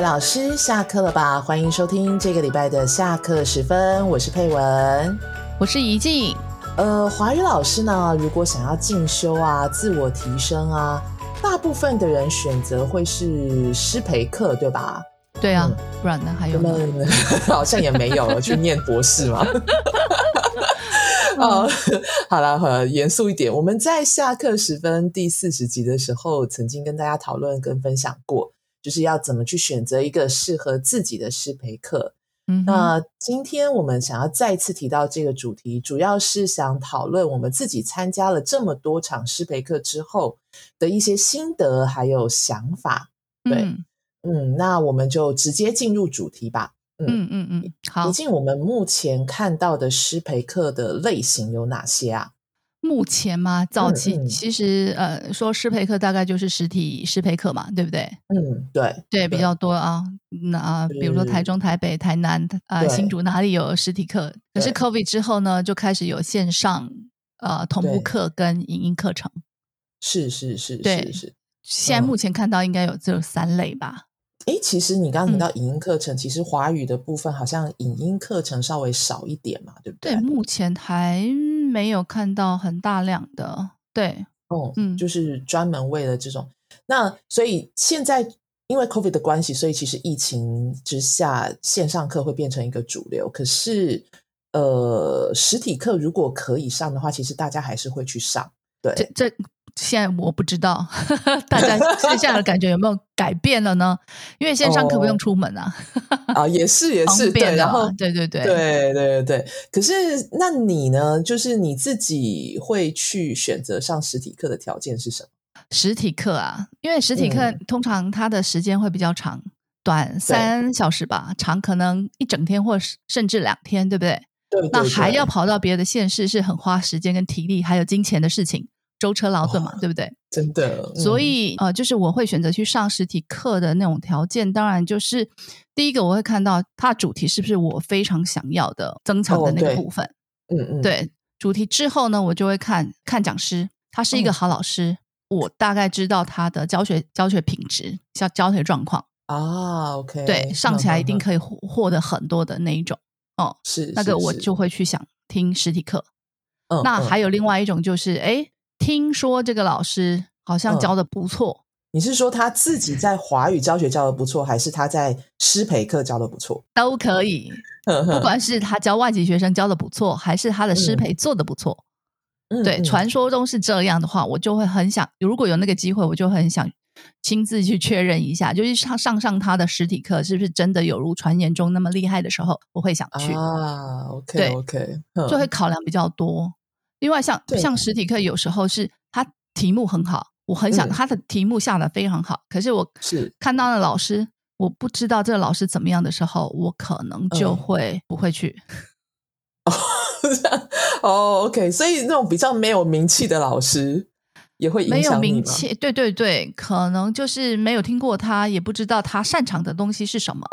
位老师下课了吧？欢迎收听这个礼拜的下课时分，我是佩文，我是怡静。呃，华语老师呢，如果想要进修啊、自我提升啊，大部分的人选择会是师培课，对吧？对啊，不然呢？还有呢？好像也没有了去念博士嘛。哦，好了，好严肃一点。我们在下课时分第四十集的时候，曾经跟大家讨论跟分享过，就是要怎么去选择一个适合自己的师培课。嗯，那今天我们想要再次提到这个主题，主要是想讨论我们自己参加了这么多场师培课之后的一些心得还有想法。对，嗯，那我们就直接进入主题吧。嗯嗯嗯，好。毕竟我们目前看到的师培课的类型有哪些啊？目前嘛，早期其实呃，说师培课大概就是实体师培课嘛，对不对？嗯，对对，比较多啊。那比如说台中、台北、台南啊、新竹哪里有实体课？可是 COVID 之后呢，就开始有线上呃同步课跟影音课程。是是是，对是。现在目前看到应该有这三类吧。哎，其实你刚刚提到影音课程，其实华语的部分好像影音课程稍微少一点嘛，对不对？对，目前还没有看到很大量的。对，哦，嗯，就是专门为了这种。那所以现在因为 COVID 的关系，所以其实疫情之下线上课会变成一个主流。可是，呃，实体课如果可以上的话，其实大家还是会去上。对，这这。现在我不知道 大家线下的感觉有没有改变了呢？因为线上课不用出门啊。啊，也是也是对，然后对对对对对对对。可是那你呢？就是你自己会去选择上实体课的条件是什么？实体课啊，因为实体课通常它的时间会比较长，短三小时吧，长可能一整天或甚至两天，对不对？对。那还要跑到别的县市，是很花时间跟体力还有金钱的事情。舟车劳顿嘛，对不对？真的，所以呃，就是我会选择去上实体课的那种条件，当然就是第一个，我会看到它主题是不是我非常想要的增强的那个部分。嗯嗯，对，主题之后呢，我就会看看讲师，他是一个好老师，我大概知道他的教学教学品质、教教学状况啊。OK，对，上起来一定可以获获得很多的那一种。哦，是那个我就会去想听实体课。嗯，那还有另外一种就是，哎。听说这个老师好像教的不错，你是说他自己在华语教学教的不错，还是他在师培课教的不错？都可以，不管是他教外籍学生教的不错，还是他的师培做的不错，对，传说中是这样的话，我就会很想，如果有那个机会，我就很想亲自去确认一下，就是上上上他的实体课是不是真的有如传言中那么厉害的时候，我会想去。啊。OK OK，就会考量比较多。另外，像像实体课，有时候是他题目很好，我很想他的题目下的非常好，可是我是。看到了老师，我不知道这个老师怎么样的时候，我可能就会不会去。哦，OK，所以那种比较没有名气的老师也会没有名气，对对对，可能就是没有听过他，也不知道他擅长的东西是什么，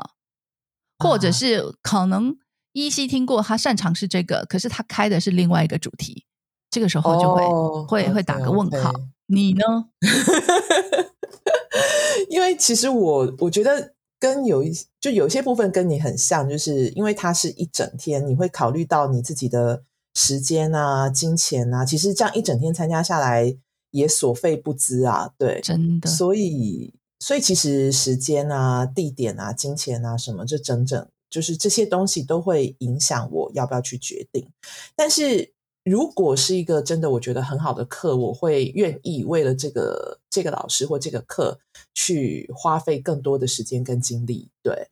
或者是可能依稀听过他擅长是这个，可是他开的是另外一个主题。这个时候就会会会打个问号，你呢？因为其实我我觉得跟有一就有些部分跟你很像，就是因为它是一整天，你会考虑到你自己的时间啊、金钱啊，其实这样一整天参加下来也所费不赀啊，对，真的。所以所以其实时间啊、地点啊、金钱啊什么，这整整就是这些东西都会影响我要不要去决定，但是。如果是一个真的我觉得很好的课，我会愿意为了这个这个老师或这个课去花费更多的时间跟精力。对，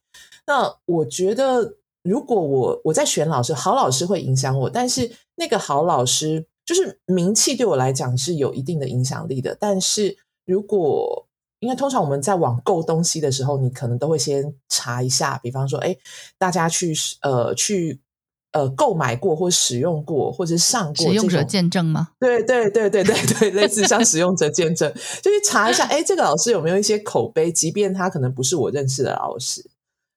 那我觉得如果我我在选老师，好老师会影响我，但是那个好老师就是名气对我来讲是有一定的影响力的。但是如果因为通常我们在网购东西的时候，你可能都会先查一下，比方说，哎，大家去呃去。呃，购买过或使用过，或者上过使用者见证吗？对对对对对对，类似像使用者见证，就去查一下，哎，这个老师有没有一些口碑？即便他可能不是我认识的老师，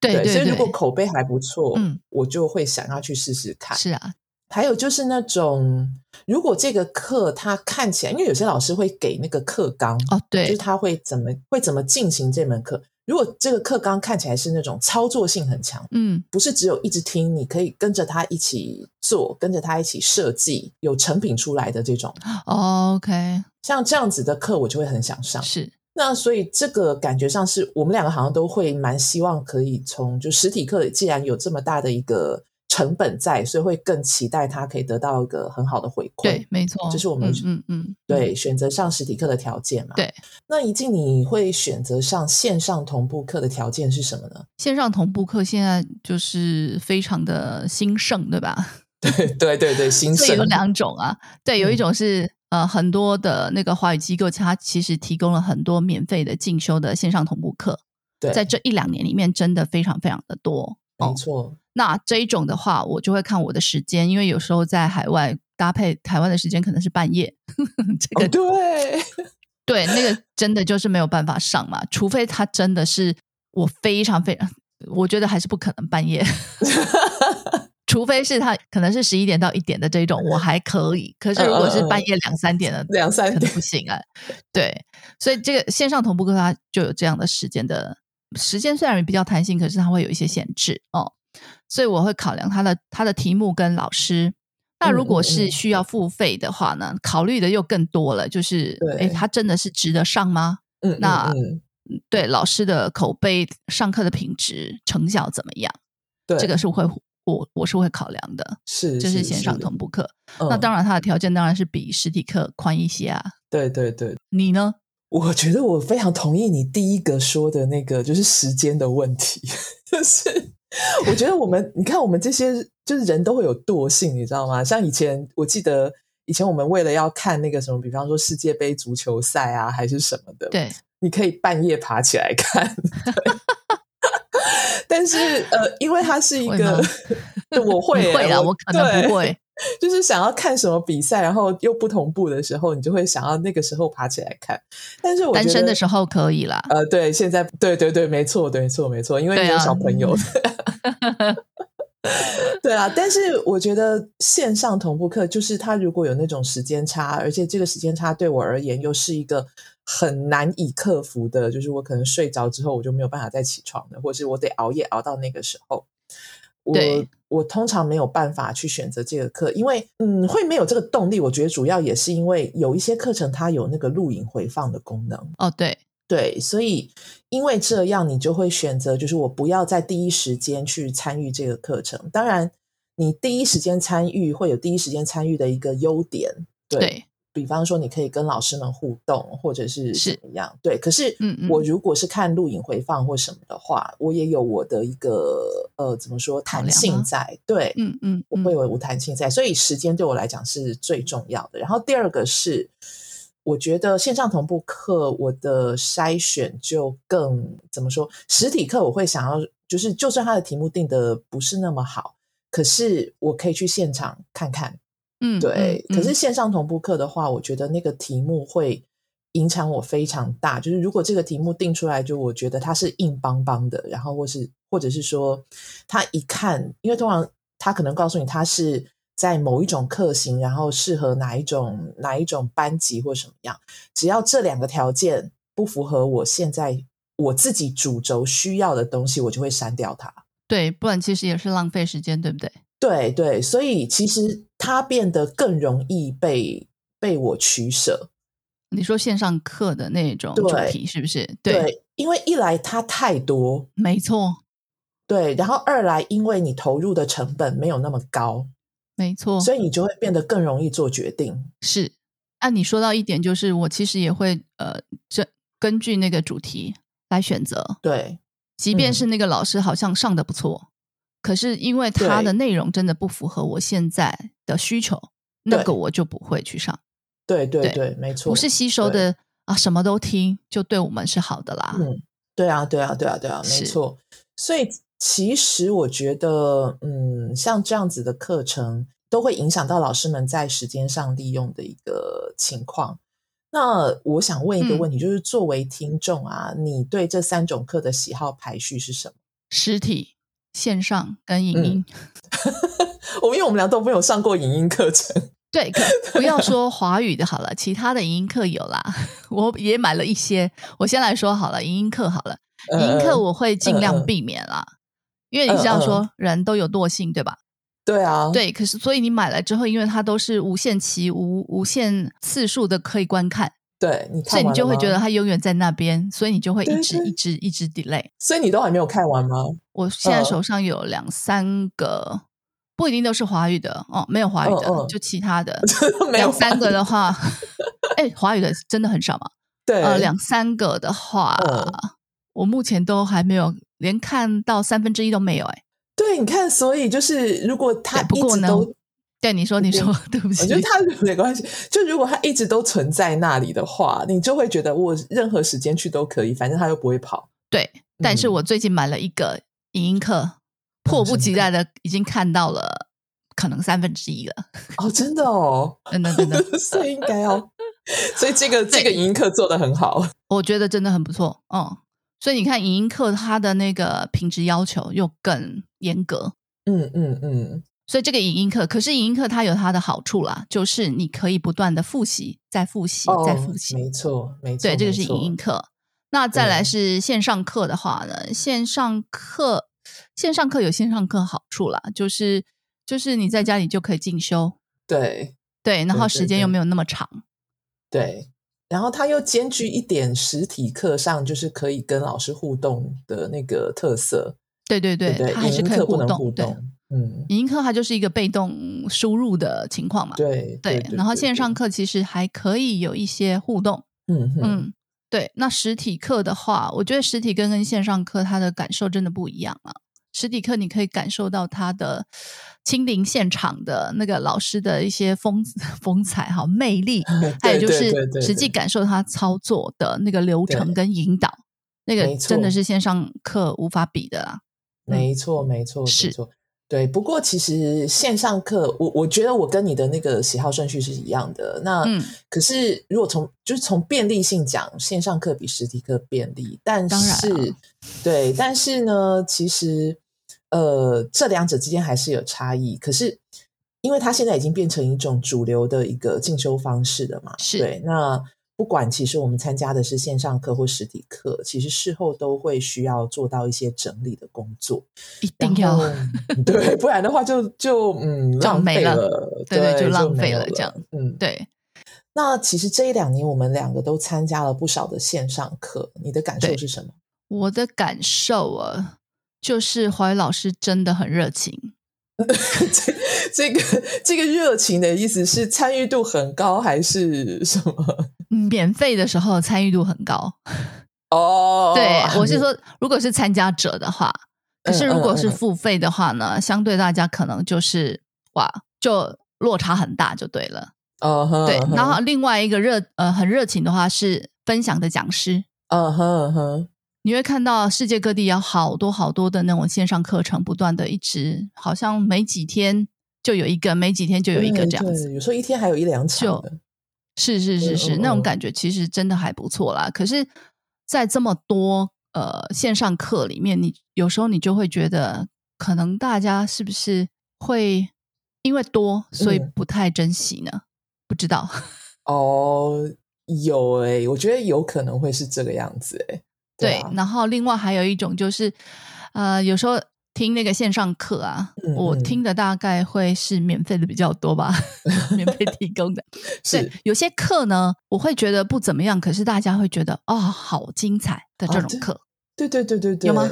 对对，所以如果口碑还不错，嗯，我就会想要去试试看。是啊，还有就是那种，如果这个课他看起来，因为有些老师会给那个课纲哦，对，就是他会怎么会怎么进行这门课。如果这个课纲看起来是那种操作性很强，嗯，不是只有一直听，你可以跟着他一起做，跟着他一起设计，有成品出来的这种，OK，像这样子的课，我就会很想上。是，那所以这个感觉上是我们两个好像都会蛮希望可以从就实体课，既然有这么大的一个。成本在，所以会更期待他可以得到一个很好的回馈。对，没错，这是我们嗯嗯对选择上实体课的条件嘛。对，那一静你会选择上线上同步课的条件是什么呢？线上同步课现在就是非常的兴盛，对吧？对对对对，兴盛有两种啊。对，有一种是呃很多的那个华语机构，它其实提供了很多免费的进修的线上同步课。对，在这一两年里面，真的非常非常的多。没错。那这一种的话，我就会看我的时间，因为有时候在海外搭配台湾的时间可能是半夜。这个对对，那个真的就是没有办法上嘛，除非他真的是我非常非常，我觉得还是不可能半夜。除非是他可能是十一点到一点的这一种，我还可以。可是如果是半夜两三点的，两三点不行啊。对，所以这个线上同步课它就有这样的时间的时间，虽然比较弹性，可是它会有一些限制哦。所以我会考量他的他的题目跟老师。那如果是需要付费的话呢？考虑的又更多了，就是哎，他真的是值得上吗？嗯，那对老师的口碑、上课的品质、成效怎么样？对，这个是会我我是会考量的。是，这是线上同步课。那当然，它的条件当然是比实体课宽一些啊。对对对，你呢？我觉得我非常同意你第一个说的那个，就是时间的问题，就是。我觉得我们，你看我们这些就是人都会有惰性，你知道吗？像以前，我记得以前我们为了要看那个什么，比方说世界杯足球赛啊，还是什么的，对，你可以半夜爬起来看。但是呃，因为它是一个，我会会啊，我可能不会。就是想要看什么比赛，然后又不同步的时候，你就会想要那个时候爬起来看。但是我单身的时候可以啦。呃，对，现在对对对，没错，没错，没错，因为你有小朋友。对啊，但是我觉得线上同步课，就是它如果有那种时间差，而且这个时间差对我而言又是一个很难以克服的，就是我可能睡着之后我就没有办法再起床了，或是我得熬夜熬到那个时候。我我通常没有办法去选择这个课，因为嗯，会没有这个动力。我觉得主要也是因为有一些课程它有那个录影回放的功能。哦，对对，所以因为这样，你就会选择就是我不要在第一时间去参与这个课程。当然，你第一时间参与会有第一时间参与的一个优点。对。比方说，你可以跟老师们互动，或者是怎么样？对，可是，嗯嗯，我如果是看录影回放或什么的话，我也有我的一个呃，怎么说弹性在？对，嗯嗯，我会有无弹性在，所以时间对我来讲是最重要的。然后第二个是，我觉得线上同步课我的筛选就更怎么说？实体课我会想要，就是就算他的题目定的不是那么好，可是我可以去现场看看。嗯，对。可是线上同步课的话，我觉得那个题目会影响我非常大。就是如果这个题目定出来，就我觉得它是硬邦邦的，然后或是或者是说，他一看，因为通常他可能告诉你，他是在某一种课型，然后适合哪一种哪一种班级或什么样。只要这两个条件不符合我现在我自己主轴需要的东西，我就会删掉它。对，不然其实也是浪费时间，对不对？对对，所以其实它变得更容易被被我取舍。你说线上课的那种主题是不是？对，因为一来它太多，没错。对，然后二来因为你投入的成本没有那么高，没错，所以你就会变得更容易做决定。是，按你说到一点，就是我其实也会呃，这根据那个主题来选择。对，即便是那个老师好像上的不错。可是因为它的内容真的不符合我现在的需求，那个我就不会去上。对对对，没错，不是吸收的啊，什么都听就对我们是好的啦。嗯，对啊，对啊，对啊，对啊，没错。所以其实我觉得，嗯，像这样子的课程都会影响到老师们在时间上利用的一个情况。那我想问一个问题，就是作为听众啊，你对这三种课的喜好排序是什么？实体。线上跟影音，我因为我们俩都没有上过影音课程，对，不要说华语的好了，其他的影音课有啦，我也买了一些。我先来说好了，影音课好了，影音课我会尽量避免啦，因为你知道说人都有惰性，对吧？对啊，对。可是所以你买来之后，因为它都是无限期、无无限次数的可以观看，对，所以你就会觉得它永远在那边，所以你就会一直一直一直 delay。所以你都还没有看完吗？我现在手上有两三个。不一定都是华语的哦，没有华语的，就其他的 两三个的话，哎，华语的真的很少嘛？对，呃，两三个的话，我目前都还没有，连看到三分之一都没有。哎，对，你看，所以就是如果他不过呢，对你说，你说，对不起，我觉得他没关系。就如果他一直都存在那里的话，你就会觉得我任何时间去都可以，反正他又不会跑。对，但是我最近买了一个影音课。迫不及待的已经看到了，可能三分之一了。哦，真的哦，真的真的，所以应该哦，所以这个这个影音课做的很好，我觉得真的很不错。嗯，所以你看影音课它的那个品质要求又更严格。嗯嗯嗯。所以这个影音课，可是影音课它有它的好处啦，就是你可以不断的复习，再复习，再复习。没错，没错。对，这个是影音课。那再来是线上课的话呢，线上课。线上课有线上课好处啦，就是就是你在家里就可以进修，对对，然后时间又没有那么长，对，然后它又兼具一点实体课上就是可以跟老师互动的那个特色，对对对，它还是可以互动，对，嗯，影音课它就是一个被动输入的情况嘛，对对，然后线上课其实还可以有一些互动，嗯嗯。对，那实体课的话，我觉得实体课跟线上课它的感受真的不一样啊。实体课你可以感受到他的亲临现场的那个老师的一些风 风采哈魅力，还有就是实际感受他操作的那个流程跟引导，那个真的是线上课无法比的啦。没错，没错，是。对，不过其实线上课，我我觉得我跟你的那个喜好顺序是一样的。那可是如果从就是从便利性讲，线上课比实体课便利，但是对，但是呢，其实呃，这两者之间还是有差异。可是因为它现在已经变成一种主流的一个进修方式了嘛，是对那。不管其实我们参加的是线上课或实体课，其实事后都会需要做到一些整理的工作，一定要对，不然的话就就嗯浪费了，对，就浪费了这样，嗯，对。那其实这一两年我们两个都参加了不少的线上课，你的感受是什么？我的感受啊，就是华语老师真的很热情。这这个这个热情的意思是参与度很高还是什么？免费的时候参与度很高哦。对，我是说，如果是参加者的话，可是如果是付费的话呢，相对大家可能就是哇，就落差很大，就对了。哦，对。然后另外一个热呃很热情的话是分享的讲师。嗯哼哼。你会看到世界各地有好多好多的那种线上课程，不断的一直，好像没几天就有一个，没几天就有一个这样子。有时候一天还有一两场。是是是是，那种感觉其实真的还不错啦。可是，在这么多呃线上课里面，你有时候你就会觉得，可能大家是不是会因为多，所以不太珍惜呢？不知道。哦，有哎，我觉得有可能会是这个样子哎。对，然后另外还有一种就是，呃，有时候听那个线上课啊，我听的大概会是免费的比较多吧，免费提供的。是有些课呢，我会觉得不怎么样，可是大家会觉得哦，好精彩的这种课。对对对对对，有吗？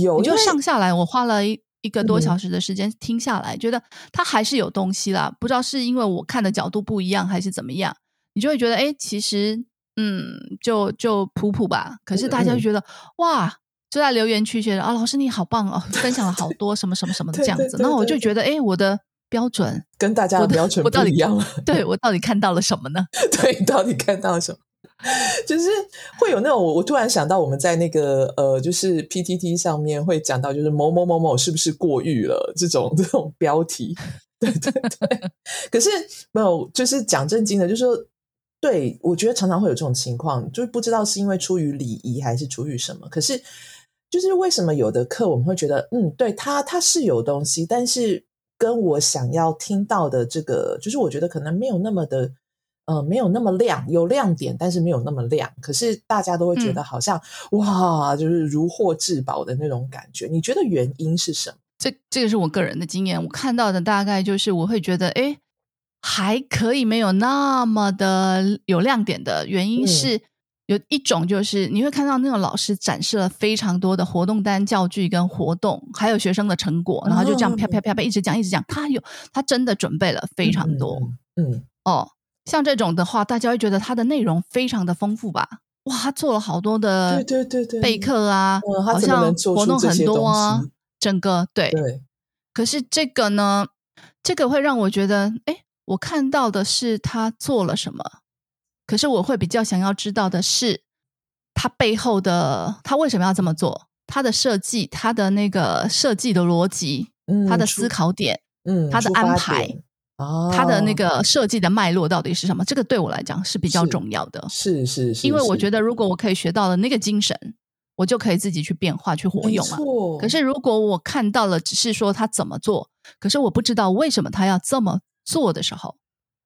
有，就上下来，我花了一一个多小时的时间听下来，觉得它还是有东西啦。不知道是因为我看的角度不一样，还是怎么样，你就会觉得，哎，其实。嗯，就就普普吧。可是大家就觉得哇，就在留言区觉得啊，老师你好棒哦，分享了好多什么什么什么的这样子。那我就觉得，哎，我的标准跟大家的标准不一样。对我到底看到了什么呢？对，到底看到了什么？就是会有那种我我突然想到，我们在那个呃，就是 PTT 上面会讲到，就是某某某某是不是过誉了这种 这种标题？对对对。可是没有，就是讲正经的，就是说。对，我觉得常常会有这种情况，就是不知道是因为出于礼仪还是出于什么。可是，就是为什么有的课我们会觉得，嗯，对他他是有东西，但是跟我想要听到的这个，就是我觉得可能没有那么的呃没有那么亮，有亮点，但是没有那么亮。可是大家都会觉得好像哇，就是如获至宝的那种感觉。你觉得原因是什么？这这个是我个人的经验，我看到的大概就是我会觉得，哎，还可以，没有那么的有亮点的原因是。有一种就是你会看到那个老师展示了非常多的活动单、教具跟活动，还有学生的成果，然后就这样啪啪啪啪一直讲一直讲。他有他真的准备了非常多，嗯哦，像这种的话，大家会觉得他的内容非常的丰富吧？哇，他做了好多的对对对对备课啊，好像活动很多啊，整个对对。可是这个呢，这个会让我觉得，哎，我看到的是他做了什么。可是我会比较想要知道的是，他背后的他为什么要这么做？他的设计，他的那个设计的逻辑，他的思考点，嗯，他的安排，哦，他的那个设计的脉络到底是什么？这个对我来讲是比较重要的。是是是，因为我觉得如果我可以学到了那个精神，我就可以自己去变化去活用嘛。可是如果我看到了只是说他怎么做，可是我不知道为什么他要这么做的时候，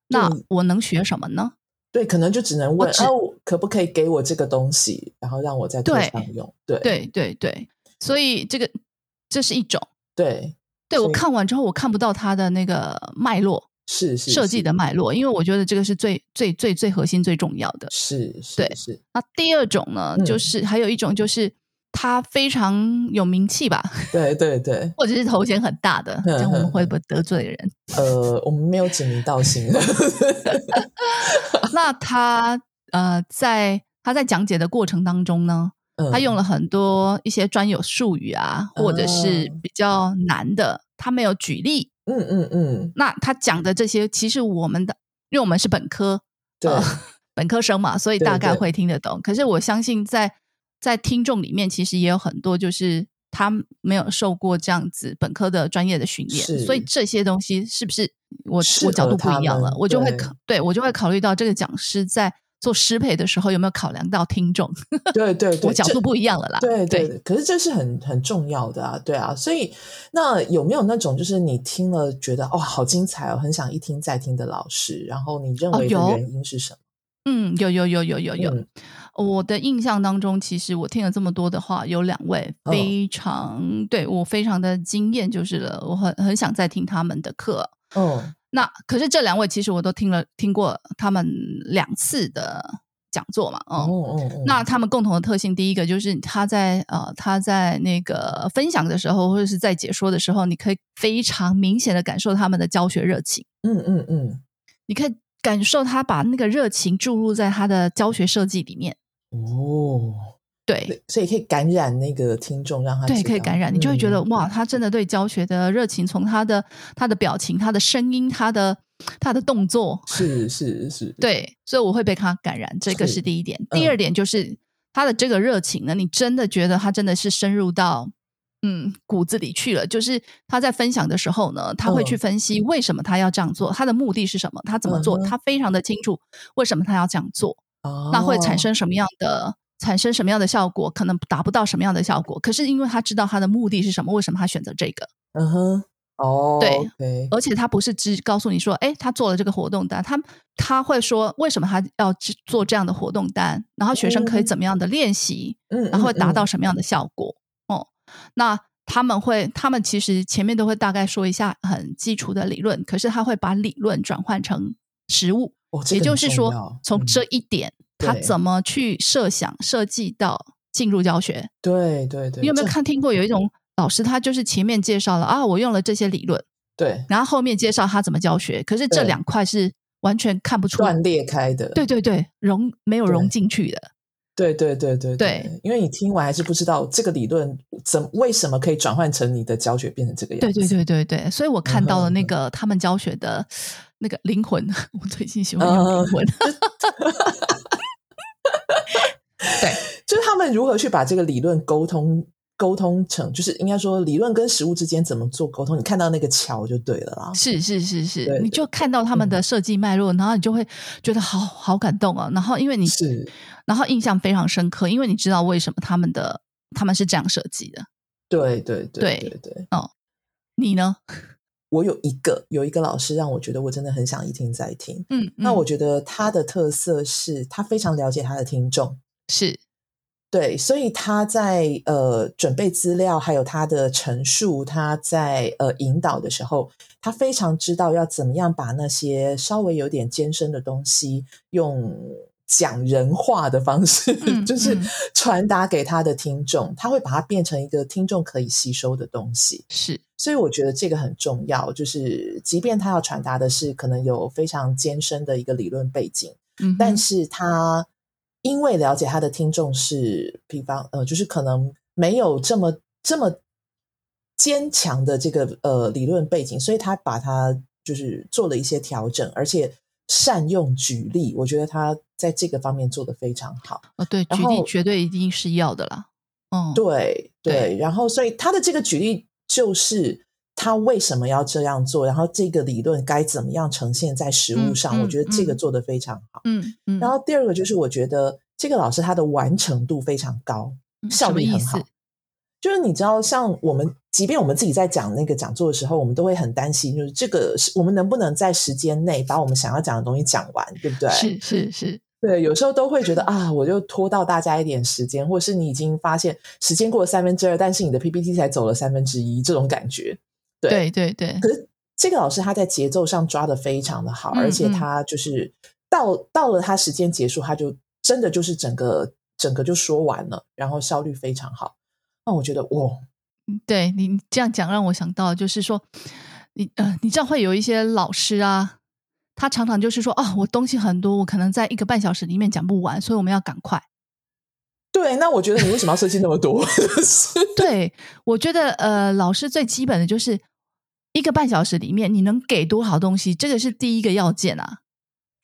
那我能学什么呢？对，可能就只能问哦，可不可以给我这个东西，然后让我在课上用？对，对，对，对。所以这个这是一种，对，对我看完之后，我看不到它的那个脉络，是设计的脉络，因为我觉得这个是最最最最核心、最重要的。是，对，是。那第二种呢，就是还有一种就是。他非常有名气吧？对对对，或者是头衔很大的，这样我们会不会得罪人？呃，我们没有指名道姓。那他呃，在他在讲解的过程当中呢，他用了很多一些专有术语啊，或者是比较难的，他没有举例。嗯嗯嗯。那他讲的这些，其实我们的，因为我们是本科，对本科生嘛，所以大概会听得懂。可是我相信在。在听众里面，其实也有很多，就是他没有受过这样子本科的专业的训练，所以这些东西是不是我我角度不一样了，我就会考，对我就会考虑到这个讲师在做师培的时候有没有考量到听众？对对，我角度不一样了啦。对对，可是这是很很重要的啊，对啊，所以那有没有那种就是你听了觉得哦好精彩哦，很想一听再听的老师，然后你认为的原因是什么？嗯，有有有有有有。我的印象当中，其实我听了这么多的话，有两位非常对我非常的惊艳，就是了。我很很想再听他们的课。哦，那可是这两位其实我都听了听过他们两次的讲座嘛。哦哦哦，那他们共同的特性，第一个就是他在呃他在那个分享的时候，或者是在解说的时候，你可以非常明显的感受他们的教学热情。嗯嗯嗯，你可以感受他把那个热情注入在他的教学设计里面。哦，对，所以可以感染那个听众，让他对可以感染，你就会觉得哇，他真的对教学的热情，从他的他的表情、他的声音、他的他的动作，是是是，对，所以我会被他感染，这个是第一点。第二点就是他的这个热情呢，你真的觉得他真的是深入到嗯骨子里去了。就是他在分享的时候呢，他会去分析为什么他要这样做，他的目的是什么，他怎么做，他非常的清楚为什么他要这样做。那会产生什么样的产生什么样的效果？可能达不到什么样的效果。可是因为他知道他的目的是什么，为什么他选择这个？嗯哼，哦，对，而且他不是只告诉你说，哎，他做了这个活动单，他他会说为什么他要做这样的活动单，然后学生可以怎么样的练习，嗯，然后会达到什么样的效果？哦，那他们会，他们其实前面都会大概说一下很基础的理论，可是他会把理论转换成实物。也就是说，从这一点，他怎么去设想、设计到进入教学？对对对，你有没有看听过有一种老师，他就是前面介绍了啊，我用了这些理论，对，然后后面介绍他怎么教学，可是这两块是完全看不出断裂开的，对对对，融没有融进去的，对对对对对，因为你听完还是不知道这个理论怎为什么可以转换成你的教学变成这个样子，对对对对对，所以我。看到了那个他们教学的。那个灵魂，我最近喜欢用灵魂。对，就是他们如何去把这个理论沟通沟通成，就是应该说理论跟实物之间怎么做沟通？你看到那个桥就对了啦。是是是是，你就看到他们的设计脉络，然后你就会觉得好好感动啊。然后因为你是，然后印象非常深刻，因为你知道为什么他们的他们是这样设计的。对对对对对。哦，你呢？我有一个有一个老师让我觉得我真的很想一听再听。嗯，那我觉得他的特色是他非常了解他的听众，是对，所以他在呃准备资料，还有他的陈述，他在呃引导的时候，他非常知道要怎么样把那些稍微有点艰深的东西用。讲人话的方式，就是传达给他的听众，他会把它变成一个听众可以吸收的东西。是，所以我觉得这个很重要。就是即便他要传达的是可能有非常艰深的一个理论背景，嗯，但是他因为了解他的听众是，比方呃，就是可能没有这么这么坚强的这个呃理论背景，所以他把它就是做了一些调整，而且。善用举例，我觉得他在这个方面做的非常好。哦，对，举例绝对一定是要的啦。嗯，对对。然后，所以他的这个举例就是他为什么要这样做，然后这个理论该怎么样呈现在实物上，我觉得这个做的非常好。嗯嗯。然后第二个就是，我觉得这个老师他的完成度非常高，效率很好。就是你知道，像我们，即便我们自己在讲那个讲座的时候，我们都会很担心，就是这个我们能不能在时间内把我们想要讲的东西讲完，对不对？是是是，对，有时候都会觉得啊，我就拖到大家一点时间，或者是你已经发现时间过了三分之二，但是你的 PPT 才走了三分之一，这种感觉。对对对。可是这个老师他在节奏上抓的非常的好，而且他就是到到了他时间结束，他就真的就是整个整个就说完了，然后效率非常好。那我觉得，哇，对你这样讲，让我想到就是说，你呃，你知道会有一些老师啊，他常常就是说，哦，我东西很多，我可能在一个半小时里面讲不完，所以我们要赶快。对，那我觉得你为什么要设计那么多？对，我觉得呃，老师最基本的就是一个半小时里面你能给多少东西，这个是第一个要件啊。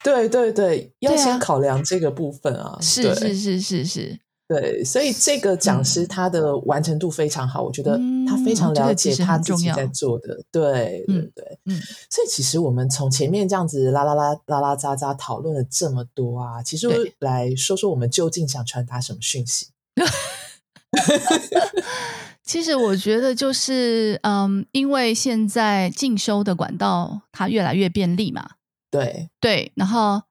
对对对，要先考量这个部分啊。是是是是是。对，所以这个讲师他的完成度非常好，我觉得他非常了解他自己在做的。对对对，嗯，所以其实我们从前面这样子拉拉拉拉拉喳喳讨论了这么多啊，其实来说说我们究竟想传达什么讯息？其实我觉得就是，嗯，因为现在进修的管道它越来越便利嘛，对对，然后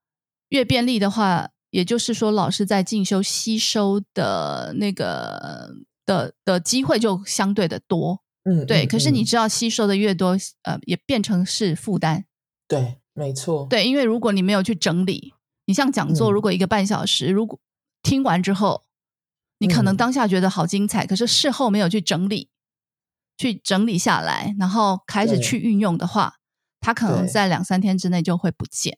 越便利的话。也就是说，老师在进修吸收的那个的的机会就相对的多，嗯，对。可是你知道，吸收的越多，呃，也变成是负担。对，没错。对，因为如果你没有去整理，你像讲座，如果一个半小时，如果听完之后，你可能当下觉得好精彩，可是事后没有去整理，去整理下来，然后开始去运用的话，它可能在两三天之内就会不见。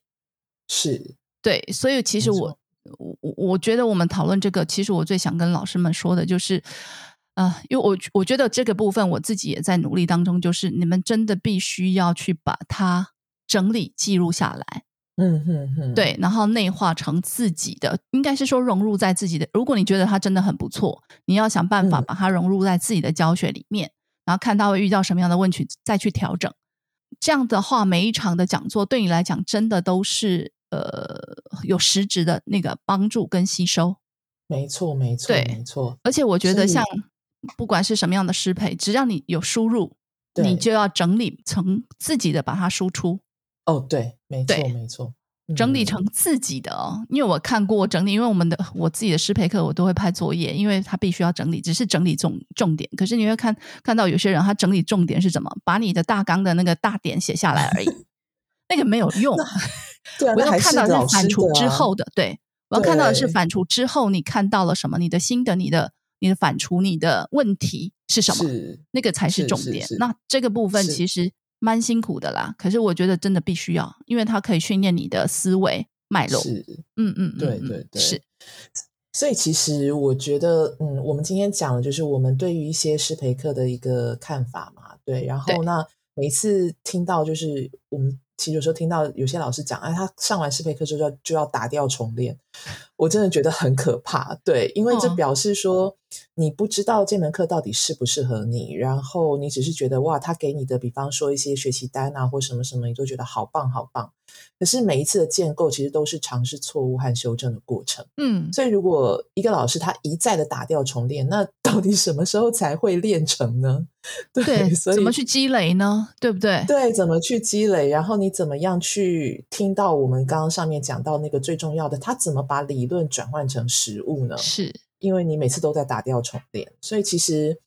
是，对。所以其实我。我我我觉得我们讨论这个，其实我最想跟老师们说的就是，呃，因为我我觉得这个部分我自己也在努力当中，就是你们真的必须要去把它整理记录下来，嗯哼哼，对，然后内化成自己的，应该是说融入在自己的。如果你觉得它真的很不错，你要想办法把它融入在自己的教学里面，然后看他会遇到什么样的问题，再去调整。这样的话，每一场的讲座对你来讲，真的都是。呃，有实质的那个帮助跟吸收，没错，没错，没错。而且我觉得，像不管是什么样的失配，只要你有输入，你就要整理成自己的，把它输出。哦，对，没错，没错，整理成自己的哦。因为我看过整理，因为我们的我自己的失配课，我都会拍作业，因为他必须要整理，只是整理重重点。可是你会看看到有些人，他整理重点是怎么把你的大纲的那个大点写下来而已，那个没有用。我要看到是反刍之后的，对我要看到的是反刍之后，你看到了什么？你的心得、你的、你的反刍、你的问题是什么？那个才是重点。那这个部分其实蛮辛苦的啦，可是我觉得真的必须要，因为它可以训练你的思维脉络。是，嗯嗯，对对对，是。所以其实我觉得，嗯，我们今天讲的就是我们对于一些师培课的一个看法嘛，对。然后那每次听到就是我们。其实有时候听到有些老师讲，哎，他上完试配课之后就要就要打掉重练，我真的觉得很可怕。对，因为这表示说你不知道这门课到底适不适合你，然后你只是觉得哇，他给你的，比方说一些学习单啊或什么什么，你都觉得好棒好棒。可是每一次的建构其实都是尝试错误和修正的过程。嗯，所以如果一个老师他一再的打掉重练，那到底什么时候才会练成呢？对，所以怎么去积累呢？对不对？对，怎么去积累？然后你怎么样去听到我们刚刚上面讲到那个最重要的，他怎么把理论转换成实物呢？是因为你每次都在打掉重练，所以其实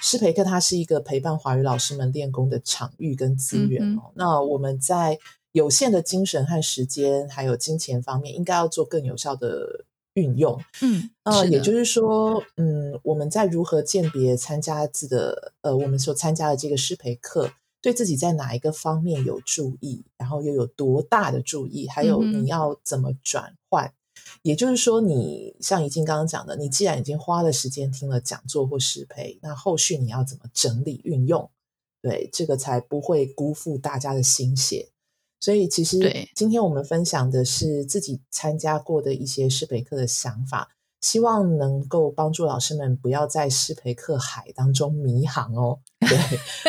师培课它是一个陪伴华语老师们练功的场域跟资源哦。那我们在有限的精神和时间，还有金钱方面，应该要做更有效的。运用，嗯，呃，也就是说，嗯，我们在如何鉴别参加自的，呃，我们所参加的这个师培课，对自己在哪一个方面有注意，然后又有多大的注意，还有你要怎么转换？也就是说，你像怡静刚刚讲的，你既然已经花了时间听了讲座或师培，那后续你要怎么整理运用？对，这个才不会辜负大家的心血。所以，其实今天我们分享的是自己参加过的一些师培课的想法，希望能够帮助老师们不要在师培课海当中迷航哦。对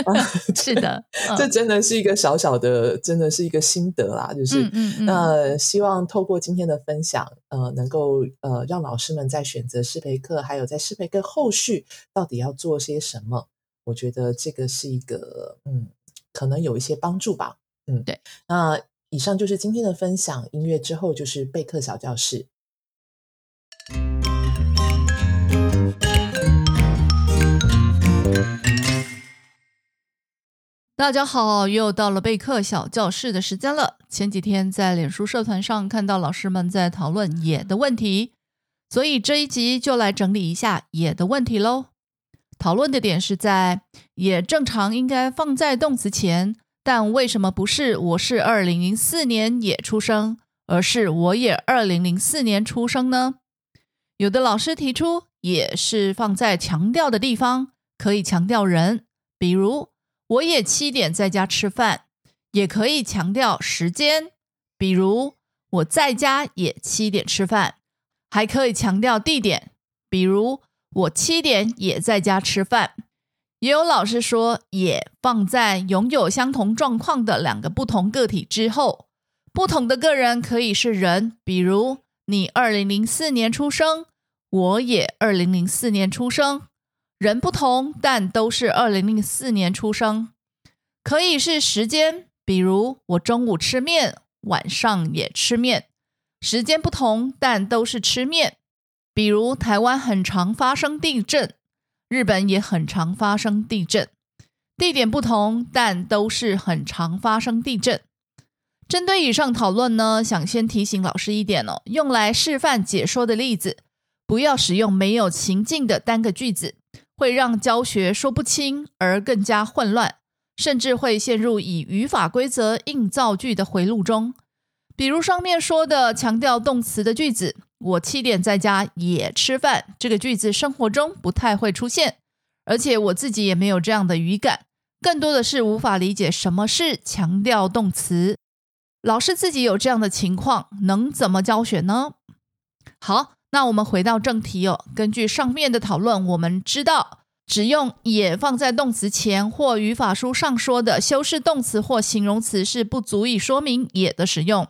是的，这真的是一个小小的，真的是一个心得啦。就是，那希望透过今天的分享，呃，能够呃让老师们在选择师培课，还有在师培课后续到底要做些什么，我觉得这个是一个嗯，可能有一些帮助吧。嗯，对。那以上就是今天的分享。音乐之后就是备课小教室。大家好，又到了备课小教室的时间了。前几天在脸书社团上看到老师们在讨论“也”的问题，所以这一集就来整理一下“也”的问题喽。讨论的点是在“也”正常应该放在动词前。但为什么不是我是二零零四年也出生，而是我也二零零四年出生呢？有的老师提出也是放在强调的地方，可以强调人，比如我也七点在家吃饭，也可以强调时间，比如我在家也七点吃饭，还可以强调地点，比如我七点也在家吃饭。也有老师说，也放在拥有相同状况的两个不同个体之后，不同的个人可以是人，比如你二零零四年出生，我也二零零四年出生，人不同，但都是二零零四年出生。可以是时间，比如我中午吃面，晚上也吃面，时间不同，但都是吃面。比如台湾很常发生地震。日本也很常发生地震，地点不同，但都是很常发生地震。针对以上讨论呢，想先提醒老师一点哦，用来示范解说的例子，不要使用没有情境的单个句子，会让教学说不清而更加混乱，甚至会陷入以语法规则硬造句的回路中。比如上面说的强调动词的句子。我七点在家也吃饭，这个句子生活中不太会出现，而且我自己也没有这样的语感，更多的是无法理解什么是强调动词。老师自己有这样的情况，能怎么教学呢？好，那我们回到正题哦。根据上面的讨论，我们知道，只用也放在动词前或语法书上说的修饰动词或形容词是不足以说明也的使用。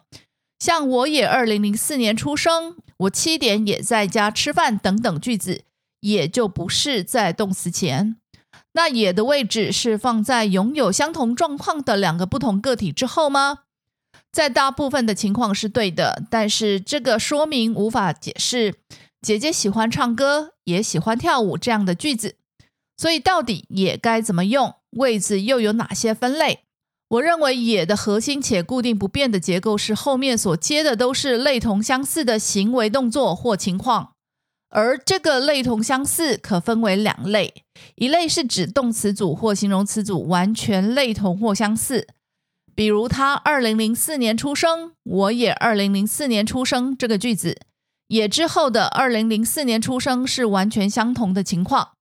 像我也二零零四年出生，我七点也在家吃饭等等句子，也就不是在动词前。那也的位置是放在拥有相同状况的两个不同个体之后吗？在大部分的情况是对的，但是这个说明无法解释姐姐喜欢唱歌，也喜欢跳舞这样的句子。所以到底也该怎么用？位置又有哪些分类？我认为也的核心且固定不变的结构是后面所接的都是类同相似的行为动作或情况，而这个类同相似可分为两类，一类是指动词组或形容词组完全类同或相似，比如他二零零四年出生，我也二零零四年出生这个句子，也之后的二零零四年出生是完全相同的情况。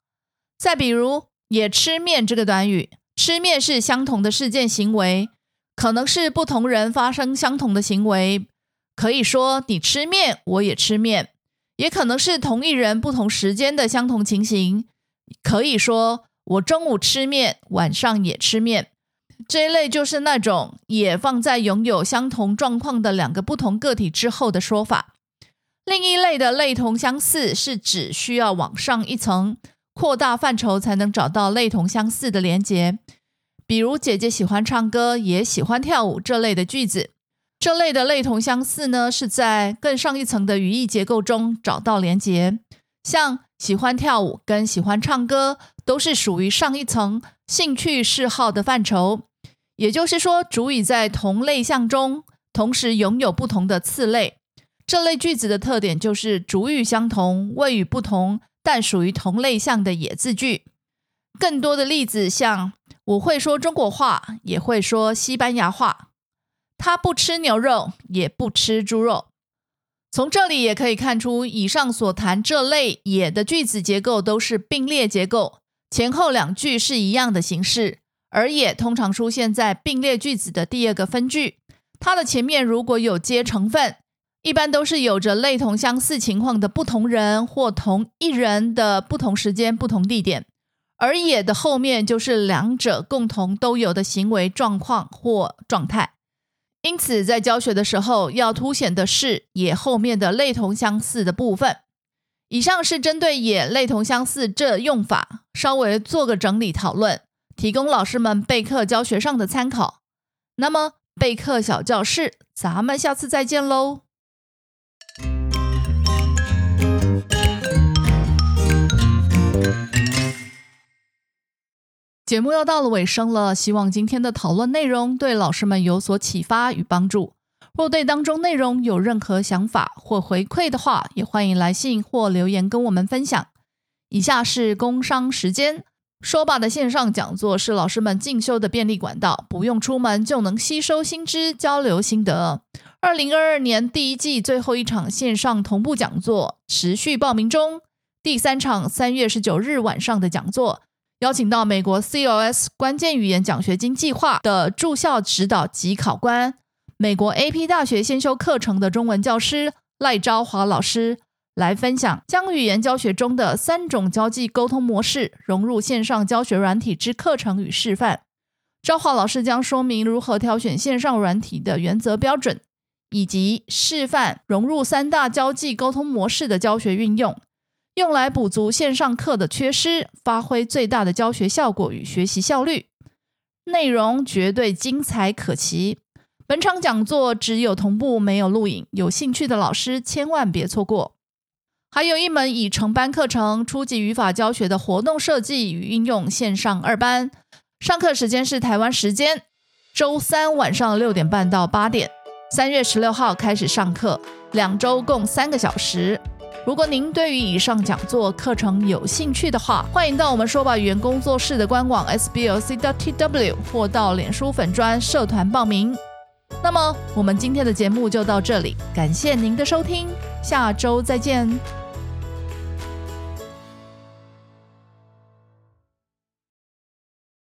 再比如也吃面这个短语。吃面是相同的事件行为，可能是不同人发生相同的行为。可以说你吃面，我也吃面；也可能是同一人不同时间的相同情形。可以说我中午吃面，晚上也吃面。这一类就是那种也放在拥有相同状况的两个不同个体之后的说法。另一类的类同相似是指需要往上一层。扩大范畴才能找到类同相似的连结。比如“姐姐喜欢唱歌，也喜欢跳舞”这类的句子，这类的类同相似呢，是在更上一层的语义结构中找到连结。像喜欢跳舞跟喜欢唱歌，都是属于上一层兴趣嗜好的范畴。也就是说，主语在同类项中同时拥有不同的次类。这类句子的特点就是主语相同，谓语不同，但属于同类项的也字句。更多的例子像。我会说中国话，也会说西班牙话。他不吃牛肉，也不吃猪肉。从这里也可以看出，以上所谈这类也的句子结构都是并列结构，前后两句是一样的形式。而也通常出现在并列句子的第二个分句，它的前面如果有接成分，一般都是有着类同相似情况的不同人或同一人的不同时间、不同地点。而也的后面就是两者共同都有的行为状况或状态，因此在教学的时候要凸显的是也后面的类同相似的部分。以上是针对也类同相似这用法稍微做个整理讨论，提供老师们备课教学上的参考。那么备课小教室，咱们下次再见喽。节目要到了尾声了，希望今天的讨论内容对老师们有所启发与帮助。若对当中内容有任何想法或回馈的话，也欢迎来信或留言跟我们分享。以下是工商时间，说吧的线上讲座是老师们进修的便利管道，不用出门就能吸收新知、交流心得。二零二二年第一季最后一场线上同步讲座持续报名中，第三场三月十九日晚上的讲座。邀请到美国 COS 关键语言奖学金计划的驻校指导及考官，美国 AP 大学先修课程的中文教师赖昭华老师来分享将语言教学中的三种交际沟通模式融入线上教学软体之课程与示范。昭华老师将说明如何挑选线上软体的原则标准，以及示范融入三大交际沟通模式的教学运用。用来补足线上课的缺失，发挥最大的教学效果与学习效率。内容绝对精彩可期。本场讲座只有同步，没有录影，有兴趣的老师千万别错过。还有一门以成班课程初级语法教学的活动设计与应用线上二班，上课时间是台湾时间周三晚上六点半到八点，三月十六号开始上课，两周共三个小时。如果您对于以上讲座课程有兴趣的话，欢迎到我们说吧语言工作室的官网 sblc.tw 或到脸书粉专社团报名。那么，我们今天的节目就到这里，感谢您的收听，下周再见。